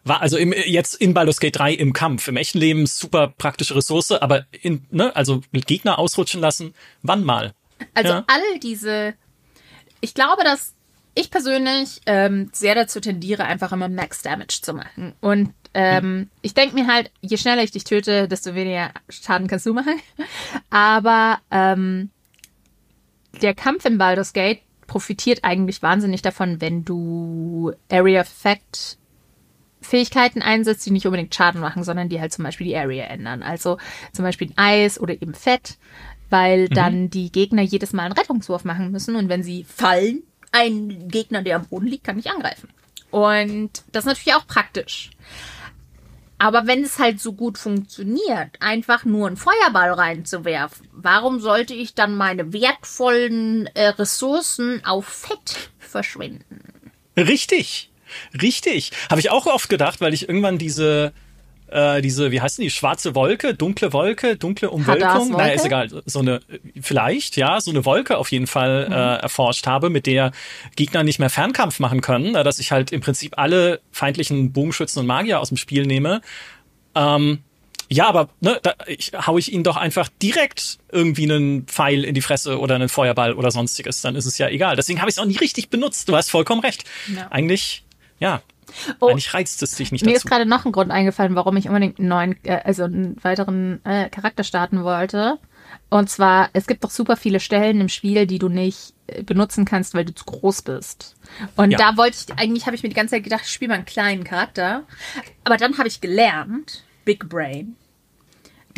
War also im, jetzt in Baldur's Gate 3 im Kampf, im echten Leben super praktische Ressource, aber in, ne, also mit Gegner ausrutschen lassen, wann mal? Also ja? all diese, ich glaube, dass ich persönlich ähm, sehr dazu tendiere, einfach immer Max Damage zu machen. Und ähm, hm. ich denke mir halt, je schneller ich dich töte, desto weniger Schaden kannst du machen. Aber ähm, der Kampf in Baldur's Gate profitiert eigentlich wahnsinnig davon, wenn du Area Effect Fähigkeiten einsetzt, die nicht unbedingt Schaden machen, sondern die halt zum Beispiel die Area ändern. Also zum Beispiel Eis oder eben Fett, weil mhm. dann die Gegner jedes Mal einen Rettungswurf machen müssen und wenn sie fallen, ein Gegner, der am Boden liegt, kann nicht angreifen. Und das ist natürlich auch praktisch. Aber wenn es halt so gut funktioniert, einfach nur einen Feuerball reinzuwerfen, warum sollte ich dann meine wertvollen äh, Ressourcen auf Fett verschwenden? Richtig. Richtig. Habe ich auch oft gedacht, weil ich irgendwann diese äh, diese, wie heißt die, schwarze Wolke, dunkle Wolke, dunkle Umwölkung, naja, ist egal, so eine, vielleicht, ja, so eine Wolke auf jeden Fall mhm. äh, erforscht habe, mit der Gegner nicht mehr Fernkampf machen können, dass ich halt im Prinzip alle feindlichen Bogenschützen und Magier aus dem Spiel nehme. Ähm, ja, aber ne, da ich, hau ich ihnen doch einfach direkt irgendwie einen Pfeil in die Fresse oder einen Feuerball oder sonstiges, dann ist es ja egal. Deswegen habe ich es auch nie richtig benutzt. Du hast vollkommen recht. Ja. Eigentlich, ja, Oh, Eigentlich reizt es dich nicht Mir dazu. ist gerade noch ein Grund eingefallen, warum ich unbedingt einen neuen, äh, also einen weiteren äh, Charakter starten wollte. Und zwar, es gibt doch super viele Stellen im Spiel, die du nicht äh, benutzen kannst, weil du zu groß bist. Und ja. da wollte ich, eigentlich habe ich mir die ganze Zeit gedacht, ich spiele mal einen kleinen Charakter. Aber dann habe ich gelernt, Big Brain,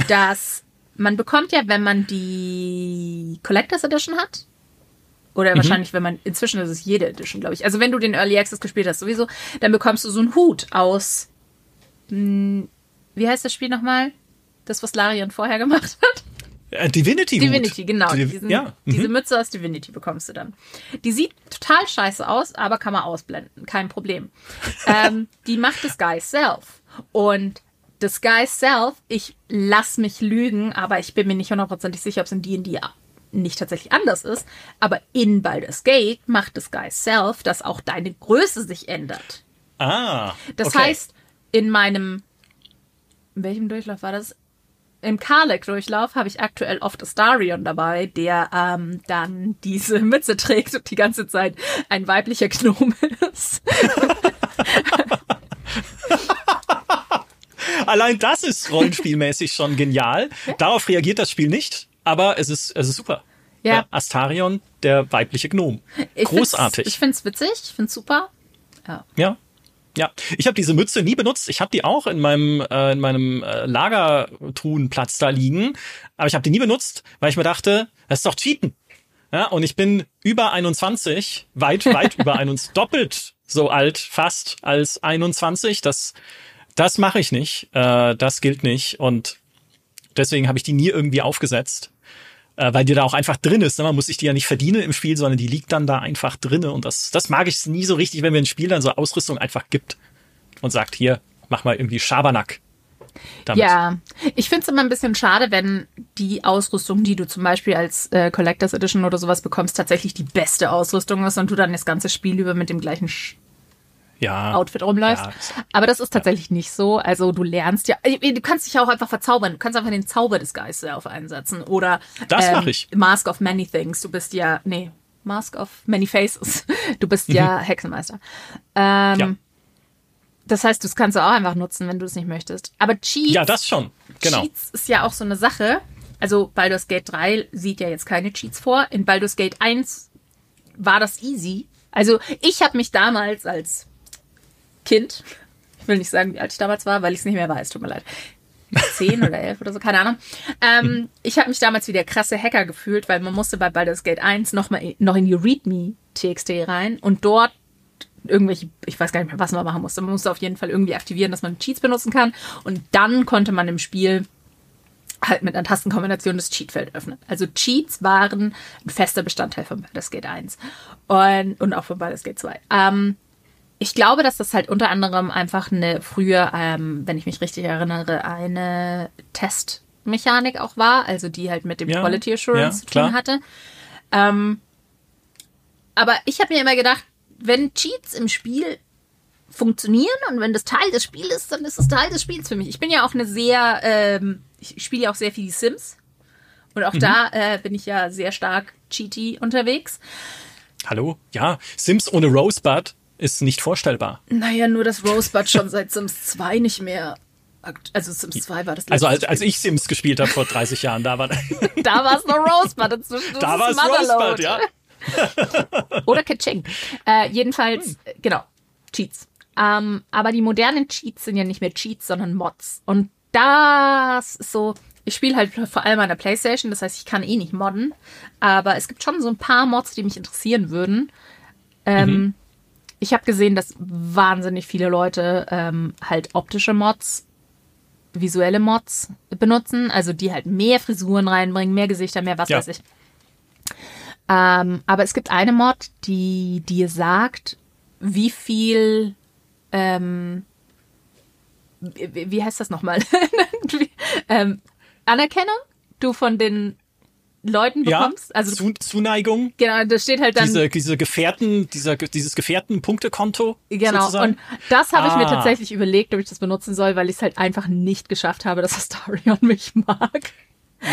dass man bekommt ja, wenn man die Collectors Edition hat, oder mhm. wahrscheinlich, wenn man, inzwischen ist es jede Edition, glaube ich. Also wenn du den Early Access gespielt hast, sowieso, dann bekommst du so einen Hut aus, mh, hm, wie heißt das Spiel nochmal? Das, was Larian vorher gemacht hat? Äh, Divinity. Divinity, genau. Div Diesen, ja. Mhm. Diese Mütze aus Divinity bekommst du dann. Die sieht total scheiße aus, aber kann man ausblenden. Kein Problem. ähm, die macht das Guy Self. Und das Guy Self, ich lass mich lügen, aber ich bin mir nicht hundertprozentig sicher, ob es in D&D nicht tatsächlich anders ist, aber in Baldur's Gate macht das Guy Self, dass auch deine Größe sich ändert. Ah. Das okay. heißt, in meinem, in welchem Durchlauf war das? Im Karlek-Durchlauf habe ich aktuell oft Astarion dabei, der ähm, dann diese Mütze trägt und die ganze Zeit ein weiblicher Gnome ist. Allein das ist rollenspielmäßig schon genial. Darauf reagiert das Spiel nicht aber es ist, es ist super. Ja. ja Astarion, der weibliche Gnom. Ich Großartig. ich finde es witzig, ich finde es super. Ja. Ja. Ja, ich habe diese Mütze nie benutzt. Ich habe die auch in meinem äh, in meinem äh, Lagertruhenplatz da liegen, aber ich habe die nie benutzt, weil ich mir dachte, das ist doch Cheaten. Ja, und ich bin über 21, weit weit über 21, doppelt so alt fast als 21. Das das mache ich nicht. Äh, das gilt nicht und deswegen habe ich die nie irgendwie aufgesetzt weil die da auch einfach drin ist. Ne? Man muss sich die ja nicht verdienen im Spiel, sondern die liegt dann da einfach drinne. Und das, das mag ich nie so richtig, wenn mir ein Spiel dann so Ausrüstung einfach gibt und sagt, hier, mach mal irgendwie Schabernack. Damit. Ja, ich finde es immer ein bisschen schade, wenn die Ausrüstung, die du zum Beispiel als äh, Collectors Edition oder sowas bekommst, tatsächlich die beste Ausrüstung ist und du dann das ganze Spiel über mit dem gleichen ja, Outfit rumläufst. Ja, Aber das ist tatsächlich ja. nicht so. Also du lernst ja, du kannst dich ja auch einfach verzaubern. Du kannst einfach den Zauber des Geistes auf einsetzen. Oder das ähm, ich. Mask of Many Things. Du bist ja, nee, Mask of Many Faces. Du bist ja mhm. Hexenmeister. Ähm, ja. Das heißt, das kannst du auch einfach nutzen, wenn du es nicht möchtest. Aber Cheats. Ja, das schon. Genau. Cheats ist ja auch so eine Sache. Also Baldur's Gate 3 sieht ja jetzt keine Cheats vor. In Baldur's Gate 1 war das easy. Also ich habe mich damals als Kind. Ich will nicht sagen, wie alt ich damals war, weil ich es nicht mehr weiß. Tut mir leid. Zehn oder elf oder so, keine Ahnung. Ähm, ich habe mich damals wie der krasse Hacker gefühlt, weil man musste bei Baldur's Gate 1 noch, mal, noch in die README TXT rein und dort irgendwelche, ich weiß gar nicht mehr, was man machen musste. Man musste auf jeden Fall irgendwie aktivieren, dass man Cheats benutzen kann. Und dann konnte man im Spiel halt mit einer Tastenkombination das Cheatfeld öffnen. Also Cheats waren ein fester Bestandteil von Baldur's Gate 1 und, und auch von Baldur's Gate 2. Ähm, ich glaube, dass das halt unter anderem einfach eine früher, ähm, wenn ich mich richtig erinnere, eine Testmechanik auch war, also die halt mit dem ja, Quality Assurance ja, zu tun hatte. Ähm, aber ich habe mir immer gedacht, wenn Cheats im Spiel funktionieren und wenn das Teil des Spiels ist, dann ist es Teil des Spiels für mich. Ich bin ja auch eine sehr, ähm, ich spiele ja auch sehr viel die Sims. Und auch mhm. da äh, bin ich ja sehr stark cheaty unterwegs. Hallo? Ja, Sims ohne Rosebud ist nicht vorstellbar. Naja, nur das Rosebud schon seit Sims 2 nicht mehr. Also Sims 2 war das Also als, als ich Sims gespielt habe vor 30 Jahren, da war Da war es noch Rosebud inzwischen. Da war es Rosebud, ja. Oder Kitching. Äh, jedenfalls, hm. genau, Cheats. Ähm, aber die modernen Cheats sind ja nicht mehr Cheats, sondern Mods. Und das ist so, ich spiele halt vor allem an der Playstation, das heißt, ich kann eh nicht modden. Aber es gibt schon so ein paar Mods, die mich interessieren würden. Ähm, mhm ich habe gesehen, dass wahnsinnig viele Leute ähm, halt optische Mods visuelle Mods benutzen, also die halt mehr Frisuren reinbringen, mehr Gesichter, mehr was Ja. weiß ich. Ähm, aber es gibt eine Mod, die dir sagt, wie viel, ähm, wie, wie heißt das nochmal? Ähm, Anerkennung du von den Leuten Ja, bekommst. also Zu, Zuneigung, genau, da steht halt dann diese, diese Gefährten, dieser, dieses Gefährten-Punktekonto. Genau, sozusagen. und das habe ich mir Ah. tatsächlich überlegt, ob ich das benutzen soll, weil ich es halt einfach nicht geschafft habe, dass Astarion mich mag.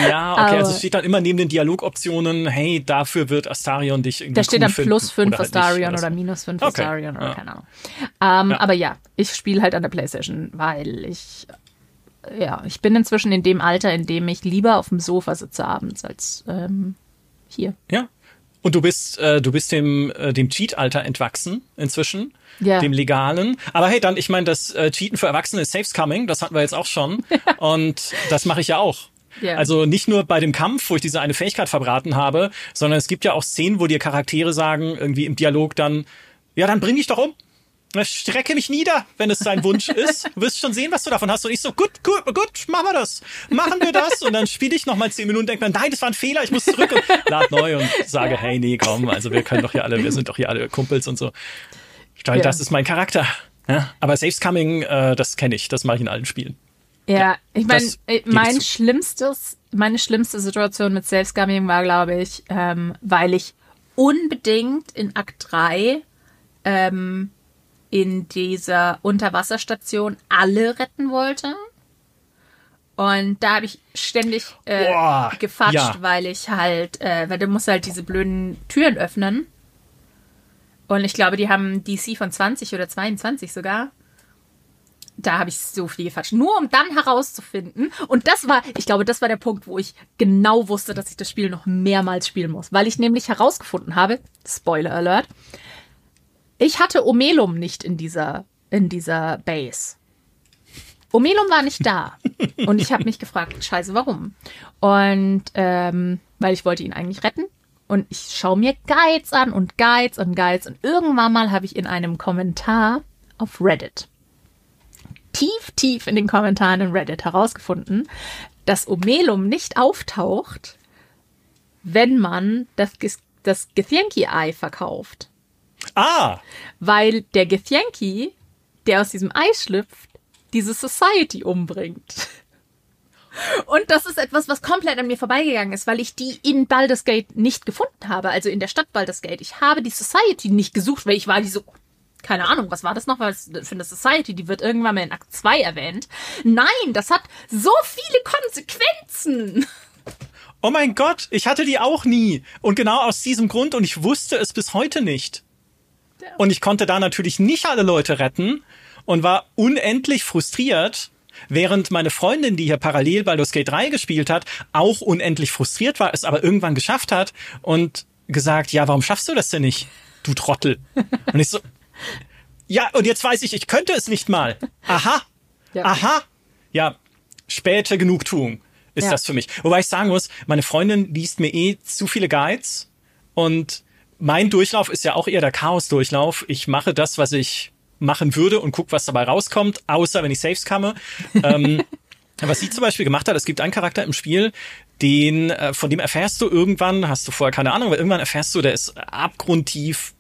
Ja, okay, Aber- also es steht dann immer neben den Dialogoptionen, hey, dafür wird Astarion dich irgendwie Da steht cool dann plus 5 oder halt Astarion oder minus 5 Okay, Astarion oder ja. keine Ahnung. Ähm, Ja. Aber ja, ich spiele halt an der Playstation, weil ich, ja, ich bin inzwischen in dem Alter, in dem ich lieber auf dem Sofa sitze abends als ähm, hier. Ja. Und du bist, äh, du bist dem, äh, dem Cheat-Alter entwachsen inzwischen. Ja. Dem legalen. Aber hey, dann, ich meine, das äh, Cheaten für Erwachsene ist Saves Coming, das hatten wir jetzt auch schon. Und das mache ich ja auch. Ja. Also nicht nur bei dem Kampf, wo ich diese eine Fähigkeit verbraten habe, sondern es gibt ja auch Szenen, wo dir Charaktere sagen, irgendwie im Dialog dann, ja, dann bring dich doch um. Strecke mich nieder, wenn es dein Wunsch ist. Du wirst schon sehen, was du davon hast. Und ich so, gut, gut, gut, machen wir das. Machen wir das. Und dann spiele ich noch mal zehn Minuten und denke mir, nein, das war ein Fehler, ich muss zurück und lad neu und sage, hey, nee, komm, also wir können doch hier alle, wir sind doch hier alle Kumpels und so. Weil Ja. das ist mein Charakter. Ja? Aber Saves Coming, äh, das kenne ich, das mache ich in allen Spielen. Ja, ich meine, ich mein schlimmstes, meine schlimmste Situation mit Self-Scamming war, glaube ich, ähm, weil ich unbedingt in Akt 3 ähm, in dieser Unterwasserstation alle retten wollte. Und da habe ich ständig äh, Boah, gefatscht, ja. weil ich halt, äh, weil du musst halt diese blöden Türen öffnen. Und ich glaube, die haben DC von 20 oder 22 sogar. Da habe ich so viel gefatscht. Nur um dann herauszufinden. Und das war, ich glaube, das war der Punkt, wo ich genau wusste, dass ich das Spiel noch mehrmals spielen muss. Weil ich nämlich herausgefunden habe, Spoiler Alert, ich hatte Omelum nicht in dieser, in dieser Base. Omelum war nicht da. Und ich habe mich gefragt, scheiße, warum? Und ähm, weil ich wollte ihn eigentlich retten. Und ich schaue mir Guides an und Guides und Guides. Und irgendwann mal habe ich in einem Kommentar auf Reddit, tief, tief in den Kommentaren in Reddit herausgefunden, dass Omelum nicht auftaucht, wenn man das, das Githyanki-Ei verkauft Ah, weil der Githyanki, der aus diesem Ei schlüpft, diese Society umbringt. Und das ist etwas, was komplett an mir vorbeigegangen ist, weil ich die in Baldur's Gate nicht gefunden habe, also in der Stadt Baldur's Gate. Ich habe die Society nicht gesucht, weil ich war die so, keine Ahnung, was war das noch was für eine Society? Die wird irgendwann mal in Akt 2 erwähnt. Nein, das hat so viele Konsequenzen. oh mein Gott, ich hatte die auch nie. Und genau aus diesem Grund und ich wusste es bis heute nicht. Und ich konnte da natürlich nicht alle Leute retten und war unendlich frustriert, während meine Freundin, die hier parallel Baldur's Gate 3 gespielt hat, auch unendlich frustriert war, es aber irgendwann geschafft hat und gesagt, ja, warum schaffst du das denn nicht, du Trottel? Und ich so, ja, und jetzt weiß ich, ich könnte es nicht mal. Aha, Ja. aha. Ja, späte Genugtuung ist Ja. das für mich. Wobei ich sagen muss, meine Freundin liest mir eh zu viele Guides und mein Durchlauf ist ja auch eher der Chaos-Durchlauf. Ich mache das, was ich machen würde und guck, was dabei rauskommt, außer wenn ich Saves komme. ähm, was sie zum Beispiel gemacht hat, es gibt einen Charakter im Spiel, den, äh, von dem erfährst du irgendwann, hast du vorher keine Ahnung, aber irgendwann erfährst du, der ist abgrundtief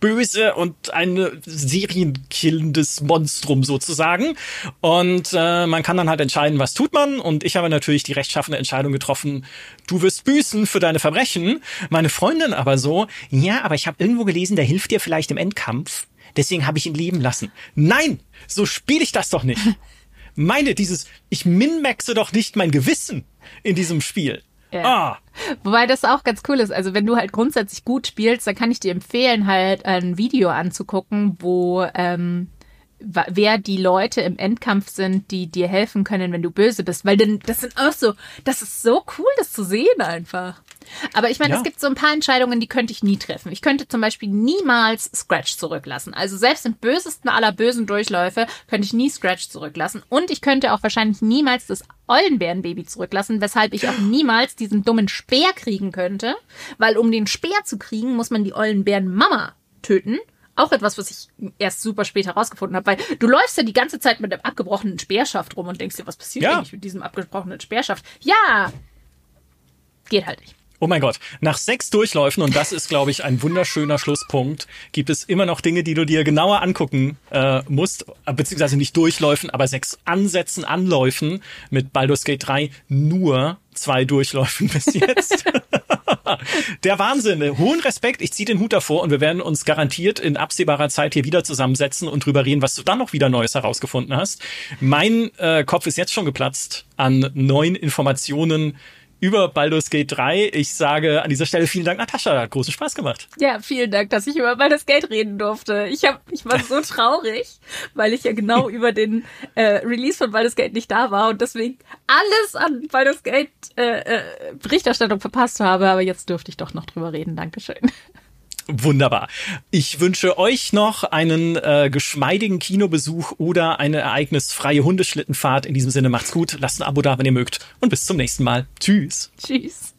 böse und ein serienkillendes Monstrum sozusagen. Und äh, man kann dann halt entscheiden, was tut man. Und ich habe natürlich die rechtschaffene Entscheidung getroffen, du wirst büßen für deine Verbrechen. Meine Freundin aber so, ja, aber ich habe irgendwo gelesen, der hilft dir vielleicht im Endkampf. Deswegen habe ich ihn leben lassen. Nein, so spiele ich das doch nicht. Meine, dieses, ich min-maxe doch nicht mein Gewissen in diesem Spiel. Ja. Ah, Wobei das auch ganz cool ist. Also wenn du halt grundsätzlich gut spielst, dann kann ich dir empfehlen, halt ein Video anzugucken, wo ähm, wer die Leute im Endkampf sind, die dir helfen können, wenn du böse bist. Weil denn das sind auch so, das ist so cool, das zu sehen einfach. Aber ich meine, Ja. es gibt so ein paar Entscheidungen, die könnte ich nie treffen. Ich könnte zum Beispiel niemals Scratch zurücklassen. Also selbst im bösesten aller bösen Durchläufe könnte ich nie Scratch zurücklassen. Und ich könnte auch wahrscheinlich niemals das Eulenbärenbaby zurücklassen, weshalb ich auch niemals diesen dummen Speer kriegen könnte. Weil um den Speer zu kriegen, muss man die Eulenbärenmama töten. auch etwas, was ich erst super spät herausgefunden habe, weil du läufst ja die ganze Zeit mit einem abgebrochenen Speerschaft rum und denkst dir, was passiert Ja. eigentlich mit diesem abgebrochenen Speerschaft? Ja, geht halt nicht. Oh mein Gott, nach sechs Durchläufen, und das ist, glaube ich, ein wunderschöner Schlusspunkt, gibt es immer noch Dinge, die du dir genauer angucken äh, musst, äh, beziehungsweise nicht Durchläufen, aber sechs Ansätzen, Anläufen mit Baldur's Gate 3 nur zwei Durchläufen bis jetzt. Der Wahnsinn. Hohen Respekt. Ich ziehe den Hut davor und wir werden uns garantiert in absehbarer Zeit hier wieder zusammensetzen und drüber reden, was du dann noch wieder Neues herausgefunden hast. Mein äh, Kopf ist jetzt schon geplatzt an neuen Informationen über Baldur's Gate 3. Ich sage an dieser Stelle vielen Dank, Natascha. Hat großen Spaß gemacht. Ja, vielen Dank, dass ich über Baldur's Gate reden durfte. Ich hab, ich war so traurig, weil ich ja genau über den äh, Release von Baldur's Gate nicht da war und deswegen alles an Baldur's Gate äh, äh, Berichterstattung verpasst habe. Aber jetzt dürfte ich doch noch drüber reden. Dankeschön. Wunderbar. Ich wünsche euch noch einen äh, geschmeidigen Kinobesuch oder eine ereignisfreie Hundeschlittenfahrt. In diesem Sinne macht's gut, lasst ein Abo da, wenn ihr mögt und bis zum nächsten Mal. Tschüss. Tschüss.